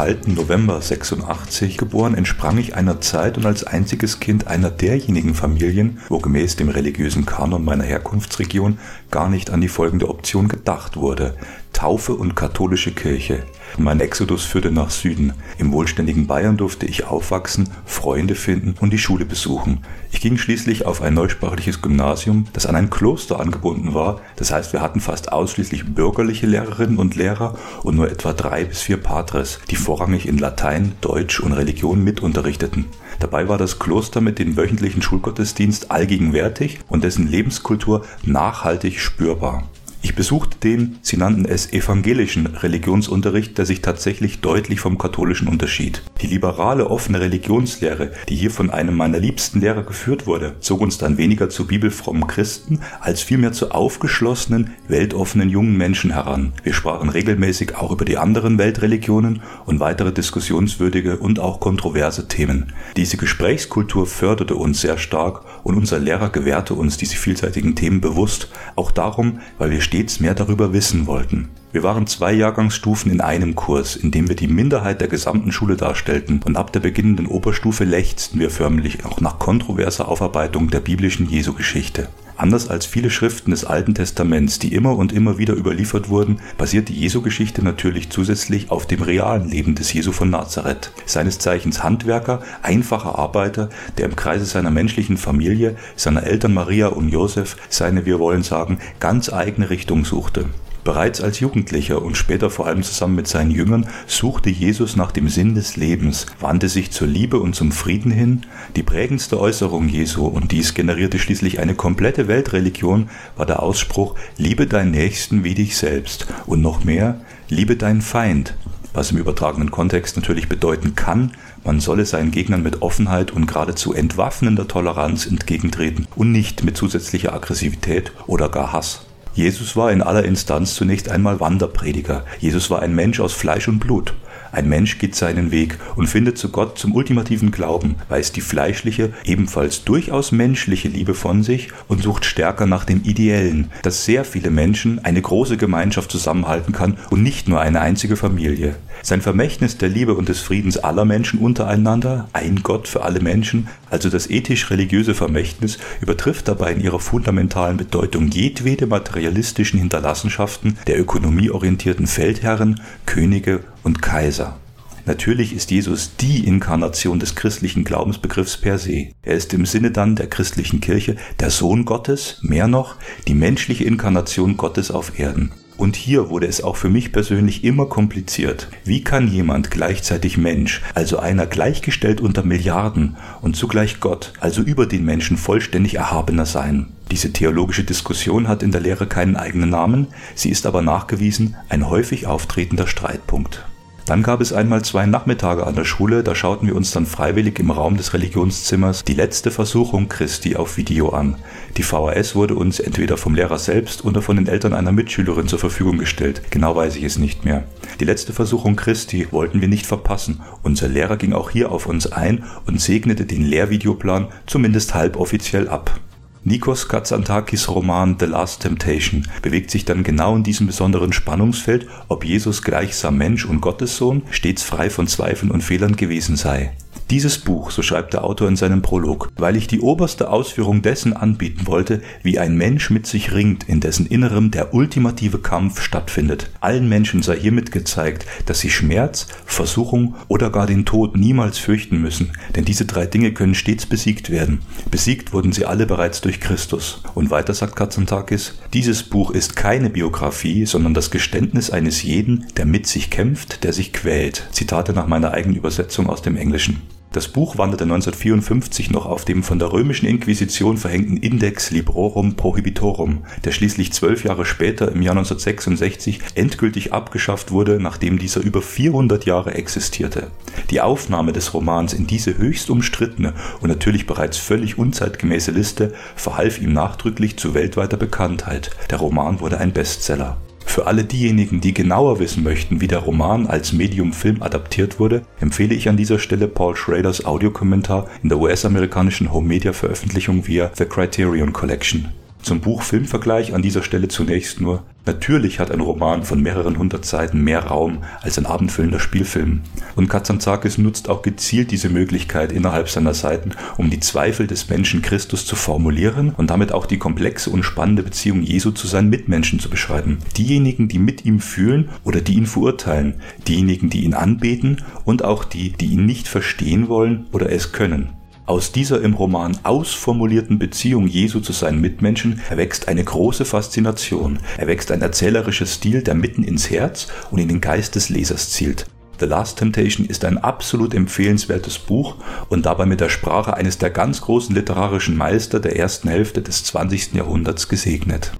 Kalten November 86 geboren, entsprang ich einer Zeit und als einziges Kind einer derjenigen Familien, wo gemäß dem religiösen Kanon meiner Herkunftsregion gar nicht an die folgende Option gedacht wurde. Taufe und katholische Kirche. Mein Exodus führte nach Süden. Im wohlständigen Bayern durfte ich aufwachsen, Freunde finden und die Schule besuchen. Ich ging schließlich auf ein neusprachliches Gymnasium, das an ein Kloster angebunden war. Das heißt, wir hatten fast ausschließlich bürgerliche Lehrerinnen und Lehrer und nur etwa drei bis vier Patres, die vorrangig in Latein, Deutsch und Religion mitunterrichteten. Dabei war das Kloster mit dem wöchentlichen Schulgottesdienst allgegenwärtig und dessen Lebenskultur nachhaltig spürbar. Ich besuchte den, sie nannten es evangelischen Religionsunterricht, der sich tatsächlich deutlich vom katholischen unterschied. Die liberale offene Religionslehre, die hier von einem meiner liebsten Lehrer geführt wurde, zog uns dann weniger zu bibelfrommen Christen als vielmehr zu aufgeschlossenen, weltoffenen jungen Menschen heran. Wir sprachen regelmäßig auch über die anderen Weltreligionen und weitere diskussionswürdige und auch kontroverse Themen. Diese Gesprächskultur förderte uns sehr stark und unser Lehrer gewährte uns diese vielseitigen Themen bewusst, auch darum, weil wir stets mehr darüber wissen wollten. Wir waren zwei Jahrgangsstufen in einem Kurs, in dem wir die Minderheit der gesamten Schule darstellten und ab der beginnenden Oberstufe lechzten wir förmlich auch nach kontroverser Aufarbeitung der biblischen Jesu-Geschichte. Anders als viele Schriften des Alten Testaments, die immer und immer wieder überliefert wurden, basiert die Jesu-Geschichte natürlich zusätzlich auf dem realen Leben des Jesu von Nazareth. Seines Zeichens Handwerker, einfacher Arbeiter, der im Kreise seiner menschlichen Familie, seiner Eltern Maria und Josef seine, wir wollen sagen, ganz eigene Richtung suchte. Bereits als Jugendlicher und später vor allem zusammen mit seinen Jüngern suchte Jesus nach dem Sinn des Lebens, wandte sich zur Liebe und zum Frieden hin. Die prägendste Äußerung Jesu, und dies generierte schließlich eine komplette Weltreligion, war der Ausspruch, liebe deinen Nächsten wie dich selbst und noch mehr, liebe deinen Feind, was im übertragenen Kontext natürlich bedeuten kann, man solle seinen Gegnern mit Offenheit und geradezu entwaffnender Toleranz entgegentreten und nicht mit zusätzlicher Aggressivität oder gar Hass. Jesus war in aller Instanz zunächst einmal Wanderprediger. Jesus war ein Mensch aus Fleisch und Blut. Ein Mensch geht seinen Weg und findet zu Gott zum ultimativen Glauben, weist die fleischliche, ebenfalls durchaus menschliche Liebe von sich und sucht stärker nach dem Ideellen, dass sehr viele Menschen eine große Gemeinschaft zusammenhalten kann und nicht nur eine einzige Familie. Sein Vermächtnis der Liebe und des Friedens aller Menschen untereinander, ein Gott für alle Menschen, also das ethisch-religiöse Vermächtnis, übertrifft dabei in ihrer fundamentalen Bedeutung jedwede materialistischen Hinterlassenschaften der ökonomieorientierten Feldherren, Könige und Kaiser. Natürlich ist Jesus die Inkarnation des christlichen Glaubensbegriffs per se. Er ist im Sinne dann der christlichen Kirche der Sohn Gottes, mehr noch die menschliche Inkarnation Gottes auf Erden. Und hier wurde es auch für mich persönlich immer kompliziert. Wie kann jemand gleichzeitig Mensch, also einer gleichgestellt unter Milliarden und zugleich Gott, also über den Menschen vollständig erhabener sein? Diese theologische Diskussion hat in der Lehre keinen eigenen Namen, sie ist aber nachgewiesen ein häufig auftretender Streitpunkt. Dann gab es einmal zwei Nachmittage an der Schule, da schauten wir uns dann freiwillig im Raum des Religionszimmers die letzte Versuchung Christi auf Video an. Die VHS wurde uns entweder vom Lehrer selbst oder von den Eltern einer Mitschülerin zur Verfügung gestellt. Genau weiß ich es nicht mehr. Die letzte Versuchung Christi wollten wir nicht verpassen. Unser Lehrer ging auch hier auf uns ein und segnete den Lehrvideoplan zumindest halboffiziell ab. Nikos Katsantakis Roman The Last Temptation bewegt sich dann genau in diesem besonderen Spannungsfeld, ob Jesus gleichsam Mensch und Gottessohn stets frei von Zweifeln und Fehlern gewesen sei. Dieses Buch, so schreibt der Autor in seinem Prolog, weil ich die oberste Ausführung dessen anbieten wollte, wie ein Mensch mit sich ringt, in dessen Innerem der ultimative Kampf stattfindet. Allen Menschen sei hiermit gezeigt, dass sie Schmerz, Versuchung oder gar den Tod niemals fürchten müssen, denn diese drei Dinge können stets besiegt werden. Besiegt wurden sie alle bereits durch Christus. Und weiter sagt Katsantakis, dieses Buch ist keine Biografie, sondern das Geständnis eines jeden, der mit sich kämpft, der sich quält. Zitate nach meiner eigenen Übersetzung aus dem Englischen. Das Buch wanderte 1954 noch auf dem von der römischen Inquisition verhängten Index Librorum Prohibitorum, der schließlich zwölf Jahre später im Jahr 1966 endgültig abgeschafft wurde, nachdem dieser über 400 Jahre existierte. Die Aufnahme des Romans in diese höchst umstrittene und natürlich bereits völlig unzeitgemäße Liste verhalf ihm nachdrücklich zu weltweiter Bekanntheit. Der Roman wurde ein Bestseller. Für alle diejenigen, die genauer wissen möchten, wie der Roman als Medium-Film adaptiert wurde, empfehle ich an dieser Stelle Paul Schraders Audiokommentar in der US-amerikanischen Home-Media-Veröffentlichung via The Criterion Collection. Zum Buch-Film-Vergleich an dieser Stelle zunächst nur, natürlich hat ein Roman von mehreren hundert Seiten mehr Raum als ein abendfüllender Spielfilm. Und Kazantzakis nutzt auch gezielt diese Möglichkeit innerhalb seiner Seiten, um die Zweifel des Menschen Christus zu formulieren und damit auch die komplexe und spannende Beziehung Jesu zu seinen Mitmenschen zu beschreiben. Diejenigen, die mit ihm fühlen oder die ihn verurteilen, diejenigen, die ihn anbeten und auch die, die ihn nicht verstehen wollen oder es können. Aus dieser im Roman ausformulierten Beziehung Jesu zu seinen Mitmenschen erwächst eine große Faszination, erwächst ein erzählerischer Stil, der mitten ins Herz und in den Geist des Lesers zielt. The Last Temptation ist ein absolut empfehlenswertes Buch und dabei mit der Sprache eines der ganz großen literarischen Meister der ersten Hälfte des 20. Jahrhunderts gesegnet.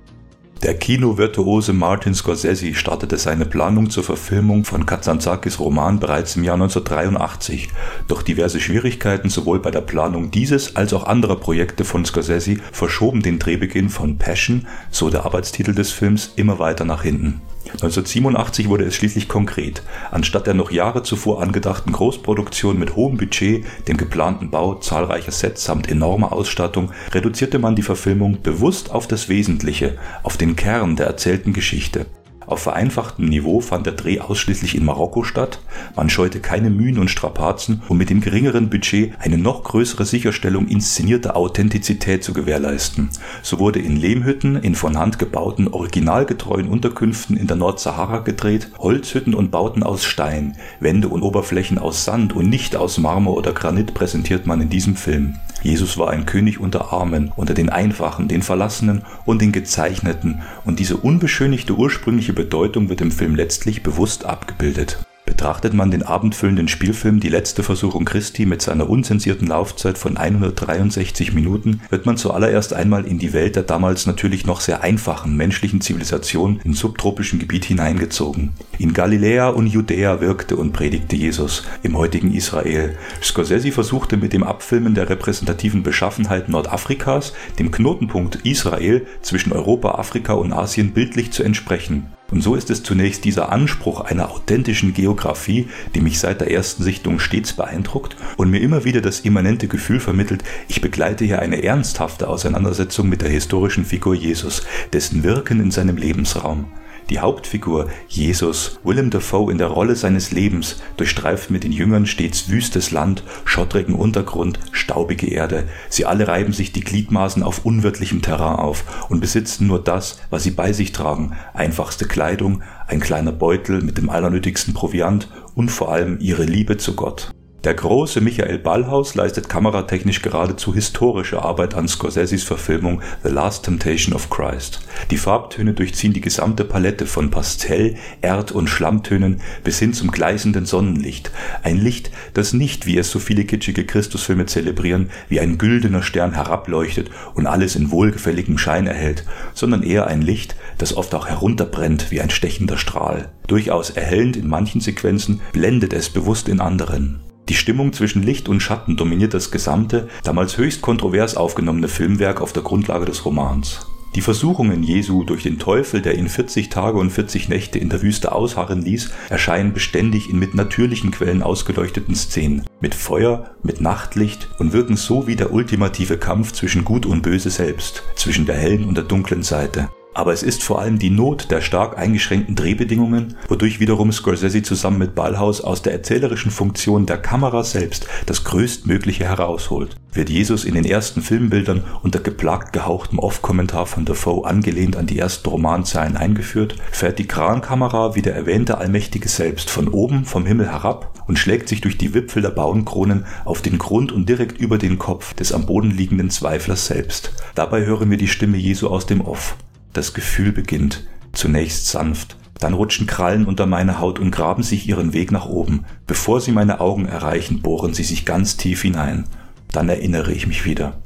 Der Kinovirtuose Martin Scorsese startete seine Planung zur Verfilmung von Kazantzakis Roman bereits im Jahr 1983, doch diverse Schwierigkeiten sowohl bei der Planung dieses als auch anderer Projekte von Scorsese verschoben den Drehbeginn von Passion, so der Arbeitstitel des Films, immer weiter nach hinten. 1987 wurde es schließlich konkret. Anstatt der noch Jahre zuvor angedachten Großproduktion mit hohem Budget, dem geplanten Bau zahlreicher Sets samt enormer Ausstattung, reduzierte man die Verfilmung bewusst auf das Wesentliche, auf den Kern der erzählten Geschichte. Auf vereinfachtem Niveau fand der Dreh ausschließlich in Marokko statt, man scheute keine Mühen und Strapazen, um mit dem geringeren Budget eine noch größere Sicherstellung inszenierter Authentizität zu gewährleisten. So wurde in Lehmhütten in von Hand gebauten originalgetreuen Unterkünften in der Nordsahara gedreht, Holzhütten und Bauten aus Stein, Wände und Oberflächen aus Sand und nicht aus Marmor oder Granit präsentiert man in diesem Film. Jesus war ein König unter Armen, unter den Einfachen, den Verlassenen und den Gezeichneten, und diese unbeschönigte ursprüngliche Bedeutung wird im Film letztlich bewusst abgebildet. Betrachtet man den abendfüllenden Spielfilm Die letzte Versuchung Christi mit seiner unzensierten Laufzeit von 163 Minuten, wird man zuallererst einmal in die Welt der damals natürlich noch sehr einfachen menschlichen Zivilisation im subtropischen Gebiet hineingezogen. In Galiläa und Judäa wirkte und predigte Jesus, im heutigen Israel. Scorsese versuchte mit dem Abfilmen der repräsentativen Beschaffenheit Nordafrikas dem Knotenpunkt Israel zwischen Europa, Afrika und Asien bildlich zu entsprechen. Und so ist es zunächst dieser Anspruch einer authentischen Geografie, die mich seit der ersten Sichtung stets beeindruckt und mir immer wieder das immanente Gefühl vermittelt, ich begleite hier eine ernsthafte Auseinandersetzung mit der historischen Figur Jesus, dessen Wirken in seinem Lebensraum. Die Hauptfigur, Jesus, Willem Dafoe in der Rolle seines Lebens, durchstreift mit den Jüngern stets wüstes Land, schottrigen Untergrund, staubige Erde. Sie alle reiben sich die Gliedmaßen auf unwirtlichem Terrain auf und besitzen nur das, was sie bei sich tragen, einfachste Kleidung, ein kleiner Beutel mit dem allernötigsten Proviant und vor allem ihre Liebe zu Gott. Der große Michael Ballhaus leistet kameratechnisch geradezu historische Arbeit an Scorseses Verfilmung The Last Temptation of Christ. Die Farbtöne durchziehen die gesamte Palette von Pastell, Erd- und Schlammtönen bis hin zum gleißenden Sonnenlicht. Ein Licht, das nicht, wie es so viele kitschige Christusfilme zelebrieren, wie ein güldener Stern herableuchtet und alles in wohlgefälligem Schein erhält, sondern eher ein Licht, das oft auch herunterbrennt wie ein stechender Strahl. Durchaus erhellend in manchen Sequenzen, blendet es bewusst in anderen. Die Stimmung zwischen Licht und Schatten dominiert das gesamte, damals höchst kontrovers aufgenommene Filmwerk auf der Grundlage des Romans. Die Versuchungen Jesu durch den Teufel, der ihn 40 Tage und 40 Nächte in der Wüste ausharren ließ, erscheinen beständig in mit natürlichen Quellen ausgeleuchteten Szenen, mit Feuer, mit Nachtlicht und wirken so wie der ultimative Kampf zwischen Gut und Böse selbst, zwischen der hellen und der dunklen Seite. Aber es ist vor allem die Not der stark eingeschränkten Drehbedingungen, wodurch wiederum Scorsese zusammen mit Ballhaus aus der erzählerischen Funktion der Kamera selbst das Größtmögliche herausholt. Wird Jesus in den ersten Filmbildern unter geplagt gehauchtem Off-Kommentar von Dafoe angelehnt an die ersten Romanzeilen eingeführt, fährt die Krankamera wie der erwähnte Allmächtige selbst von oben vom Himmel herab und schlägt sich durch die Wipfel der Baumkronen auf den Grund und direkt über den Kopf des am Boden liegenden Zweiflers selbst. Dabei hören wir die Stimme Jesu aus dem Off. Das Gefühl beginnt, zunächst sanft, Dann rutschen Krallen unter meine Haut und graben sich ihren Weg nach oben. Bevor sie meine Augen erreichen, bohren sie sich ganz tief hinein. Dann erinnere ich mich wieder.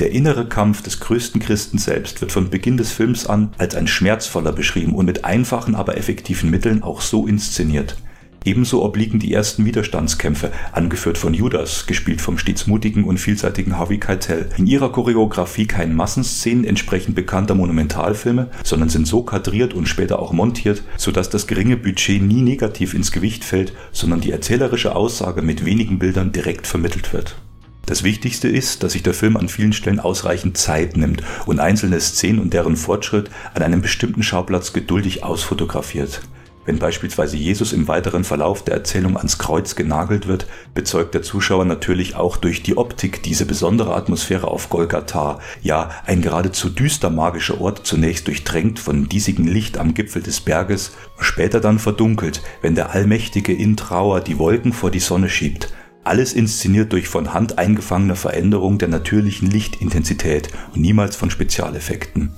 Der innere Kampf des größten Christen selbst wird von Beginn des Films an als ein schmerzvoller beschrieben und mit einfachen, aber effektiven Mitteln auch so inszeniert. Ebenso obliegen die ersten Widerstandskämpfe, angeführt von Judas, gespielt vom stets mutigen und vielseitigen Harvey Keitel, in ihrer Choreografie keinen Massenszenen entsprechend bekannter Monumentalfilme, sondern sind so kadriert und später auch montiert, sodass das geringe Budget nie negativ ins Gewicht fällt, sondern die erzählerische Aussage mit wenigen Bildern direkt vermittelt wird. Das Wichtigste ist, dass sich der Film an vielen Stellen ausreichend Zeit nimmt und einzelne Szenen und deren Fortschritt an einem bestimmten Schauplatz geduldig ausfotografiert. Wenn beispielsweise Jesus im weiteren Verlauf der Erzählung ans Kreuz genagelt wird, bezeugt der Zuschauer natürlich auch durch die Optik diese besondere Atmosphäre auf Golgatha, ja ein geradezu düster magischer Ort zunächst durchtränkt von diesigem Licht am Gipfel des Berges, später dann verdunkelt, wenn der Allmächtige in Trauer die Wolken vor die Sonne schiebt, alles inszeniert durch von Hand eingefangene Veränderung der natürlichen Lichtintensität und niemals von Spezialeffekten.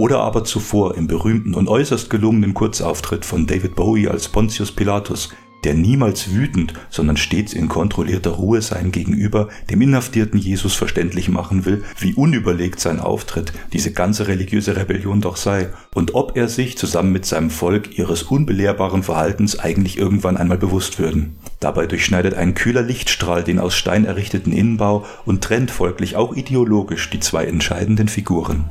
Oder aber zuvor im berühmten und äußerst gelungenen Kurzauftritt von David Bowie als Pontius Pilatus, der niemals wütend, sondern stets in kontrollierter Ruhe seinem Gegenüber, dem inhaftierten Jesus verständlich machen will, wie unüberlegt sein Auftritt, diese ganze religiöse Rebellion doch sei, und ob er sich zusammen mit seinem Volk ihres unbelehrbaren Verhaltens eigentlich irgendwann einmal bewusst würden. Dabei durchschneidet ein kühler Lichtstrahl den aus Stein errichteten Innenbau und trennt folglich auch ideologisch die zwei entscheidenden Figuren.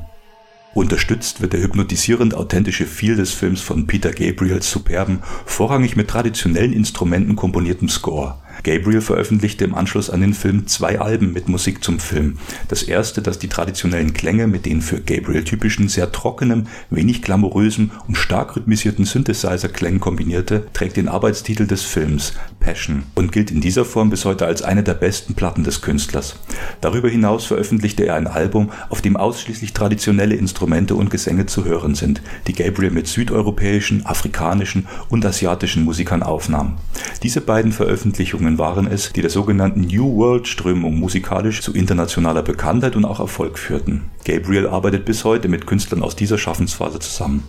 Unterstützt wird der hypnotisierend authentische Feel des Films von Peter Gabriels superben, vorrangig mit traditionellen Instrumenten komponiertem Score. Gabriel veröffentlichte im Anschluss an den Film zwei Alben mit Musik zum Film. Das erste, das die traditionellen Klänge mit den für Gabriel typischen, sehr trockenen, wenig glamourösen und stark rhythmisierten Synthesizer-Klängen kombinierte, trägt den Arbeitstitel des Films Passion und gilt in dieser Form bis heute als eine der besten Platten des Künstlers. Darüber hinaus veröffentlichte er ein Album, auf dem ausschließlich traditionelle Instrumente und Gesänge zu hören sind, die Gabriel mit südeuropäischen, afrikanischen und asiatischen Musikern aufnahm. Diese beiden Veröffentlichungen Strömungen waren es, die der sogenannten New World Strömung musikalisch zu internationaler Bekanntheit und auch Erfolg führten. Gabriel arbeitet bis heute mit Künstlern aus dieser Schaffensphase zusammen.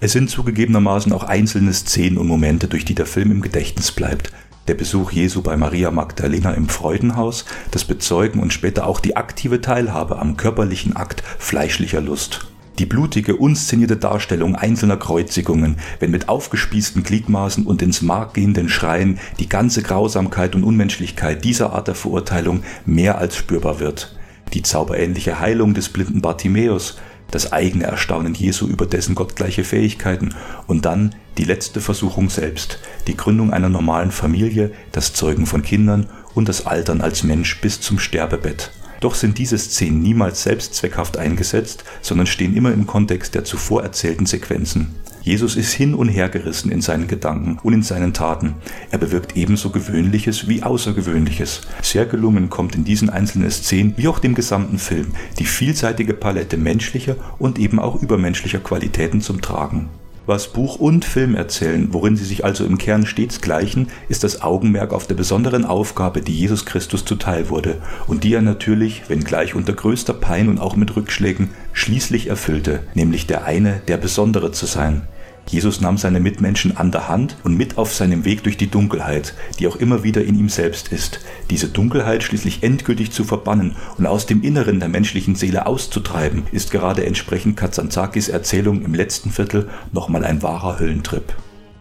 Es sind zugegebenermaßen auch einzelne Szenen und Momente, durch die der Film im Gedächtnis bleibt. Der Besuch Jesu bei Maria Magdalena im Freudenhaus, das Bezeugen und später auch die aktive Teilhabe am körperlichen Akt fleischlicher Lust. Die blutige, unszenierte Darstellung einzelner Kreuzigungen, wenn mit aufgespießten Gliedmaßen und ins Mark gehenden Schreien die ganze Grausamkeit und Unmenschlichkeit dieser Art der Verurteilung mehr als spürbar wird. Die zauberähnliche Heilung des blinden Bartimäus, das eigene Erstaunen Jesu über dessen gottgleiche Fähigkeiten und dann die letzte Versuchung selbst, die Gründung einer normalen Familie, das Zeugen von Kindern und das Altern als Mensch bis zum Sterbebett. Doch sind diese Szenen niemals selbstzweckhaft eingesetzt, sondern stehen immer im Kontext der zuvor erzählten Sequenzen. Jesus ist hin und her gerissen in seinen Gedanken und in seinen Taten. Er bewirkt ebenso Gewöhnliches wie Außergewöhnliches. Sehr gelungen kommt in diesen einzelnen Szenen wie auch dem gesamten Film die vielseitige Palette menschlicher und eben auch übermenschlicher Qualitäten zum Tragen. Was Buch und Film erzählen, worin sie sich also im Kern stets gleichen, ist das Augenmerk auf der besonderen Aufgabe, die Jesus Christus zuteil wurde und die er natürlich, wenngleich unter größter Pein und auch mit Rückschlägen, schließlich erfüllte, nämlich der eine, der Besondere zu sein. Jesus nahm seine Mitmenschen an der Hand und mit auf seinem Weg durch die Dunkelheit, die auch immer wieder in ihm selbst ist. Diese Dunkelheit schließlich endgültig zu verbannen und aus dem Inneren der menschlichen Seele auszutreiben, ist gerade entsprechend Kazantzakis Erzählung im letzten Viertel nochmal ein wahrer Höllentrip.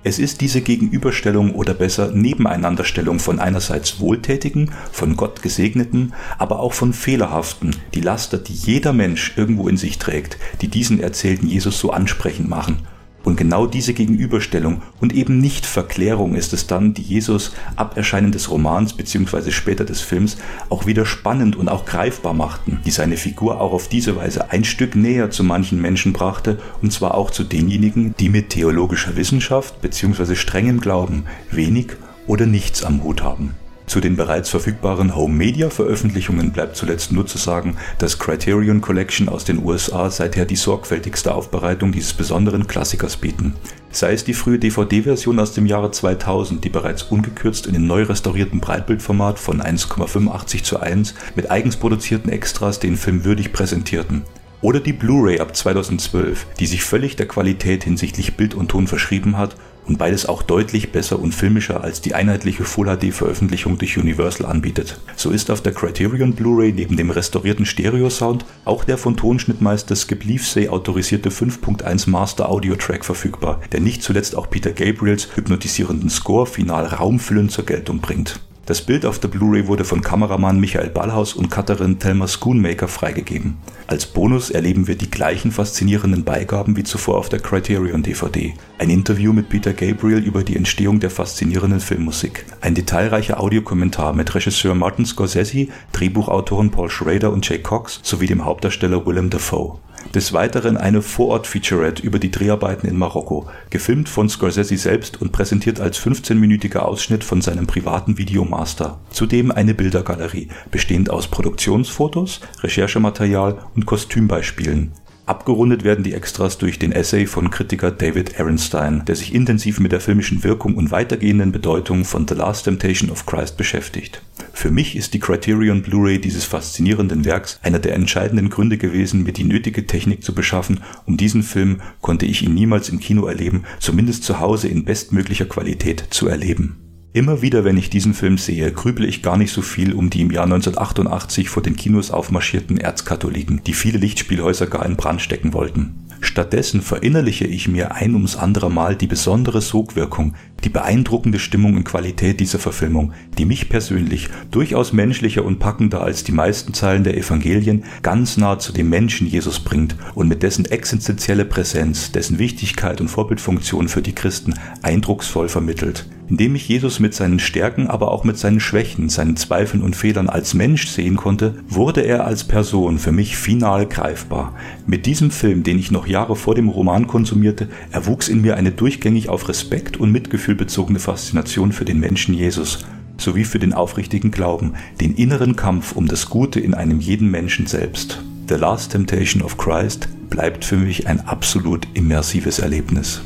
Es ist diese Gegenüberstellung oder besser Nebeneinanderstellung von einerseits Wohltätigen, von Gott Gesegneten, aber auch von Fehlerhaften, die Laster, die jeder Mensch irgendwo in sich trägt, die diesen erzählten Jesus so ansprechend machen und genau diese Gegenüberstellung und eben nicht Verklärung ist es dann, die Jesus ab Erscheinen des Romans bzw. später des Films auch wieder spannend und auch greifbar machten, die seine Figur auch auf diese Weise ein Stück näher zu manchen Menschen brachte und zwar auch zu denjenigen, die mit theologischer Wissenschaft bzw. strengem Glauben wenig oder nichts am Hut haben. Zu den bereits verfügbaren Home-Media-Veröffentlichungen bleibt zuletzt nur zu sagen, dass Criterion Collection aus den USA seither die sorgfältigste Aufbereitung dieses besonderen Klassikers bieten. Sei es die frühe DVD-Version aus dem Jahre 2000, die bereits ungekürzt in den neu restaurierten Breitbildformat von 1,85 zu 1 mit eigens produzierten Extras den Film würdig präsentierten Oder die Blu-ray ab 2012, die sich völlig der Qualität hinsichtlich Bild und Ton verschrieben hat und beides auch deutlich besser und filmischer als die einheitliche Full-HD-Veröffentlichung durch Universal anbietet. So ist auf der Criterion Blu-ray neben dem restaurierten Stereo-Sound auch der von Tonschnittmeister Skip Leafsay autorisierte 5.1 Master Audio Track verfügbar, der nicht zuletzt auch Peter Gabriels hypnotisierenden Score final raumfüllend zur Geltung bringt. Das Bild auf der Blu-ray wurde von Kameramann Michael Ballhaus und Cutterin Thelma Schoonmaker freigegeben. Als Bonus erleben wir die gleichen faszinierenden Beigaben wie zuvor auf der Criterion DVD. Ein Interview mit Peter Gabriel über die Entstehung der faszinierenden Filmmusik. Ein detailreicher Audiokommentar mit Regisseur Martin Scorsese, Drehbuchautoren Paul Schrader und Jay Cox sowie dem Hauptdarsteller Willem Dafoe. Des Weiteren eine Vorort-Featurette über die Dreharbeiten in Marokko, gefilmt von Scorsese selbst und präsentiert als 15-minütiger Ausschnitt von seinem privaten Videomaster. Zudem eine Bildergalerie, bestehend aus Produktionsfotos, Recherchematerial und Kostümbeispielen. Abgerundet werden die Extras durch den Essay von Kritiker David Ehrenstein, der sich intensiv mit der filmischen Wirkung und weitergehenden Bedeutung von The Last Temptation of Christ beschäftigt. Für mich ist die Criterion Blu-ray dieses faszinierenden Werks einer der entscheidenden Gründe gewesen, mir die nötige Technik zu beschaffen, um diesen Film, konnte ich ihn niemals im Kino erleben, zumindest zu Hause in bestmöglicher Qualität zu erleben. Immer wieder, wenn ich diesen Film sehe, grüble ich gar nicht so viel um die im Jahr 1988 vor den Kinos aufmarschierten Erzkatholiken, die viele Lichtspielhäuser gar in Brand stecken wollten. Stattdessen verinnerliche ich mir ein ums andere Mal die besondere Sogwirkung, die beeindruckende Stimmung und Qualität dieser Verfilmung, die mich persönlich durchaus menschlicher und packender als die meisten Zeilen der Evangelien ganz nah zu dem Menschen Jesus bringt und mit dessen existenzielle Präsenz, dessen Wichtigkeit und Vorbildfunktion für die Christen eindrucksvoll vermittelt indem ich Jesus mit seinen Stärken, aber auch mit seinen Schwächen, seinen Zweifeln und Fehlern als Mensch sehen konnte, wurde er als Person für mich final greifbar. Mit diesem Film, den ich noch Jahre vor dem Roman konsumierte, erwuchs in mir eine durchgängig auf Respekt und Mitgefühl bezogene Faszination für den Menschen Jesus sowie für den aufrichtigen Glauben, den inneren Kampf um das Gute in einem jeden Menschen selbst. The Last Temptation of Christ bleibt für mich ein absolut immersives Erlebnis.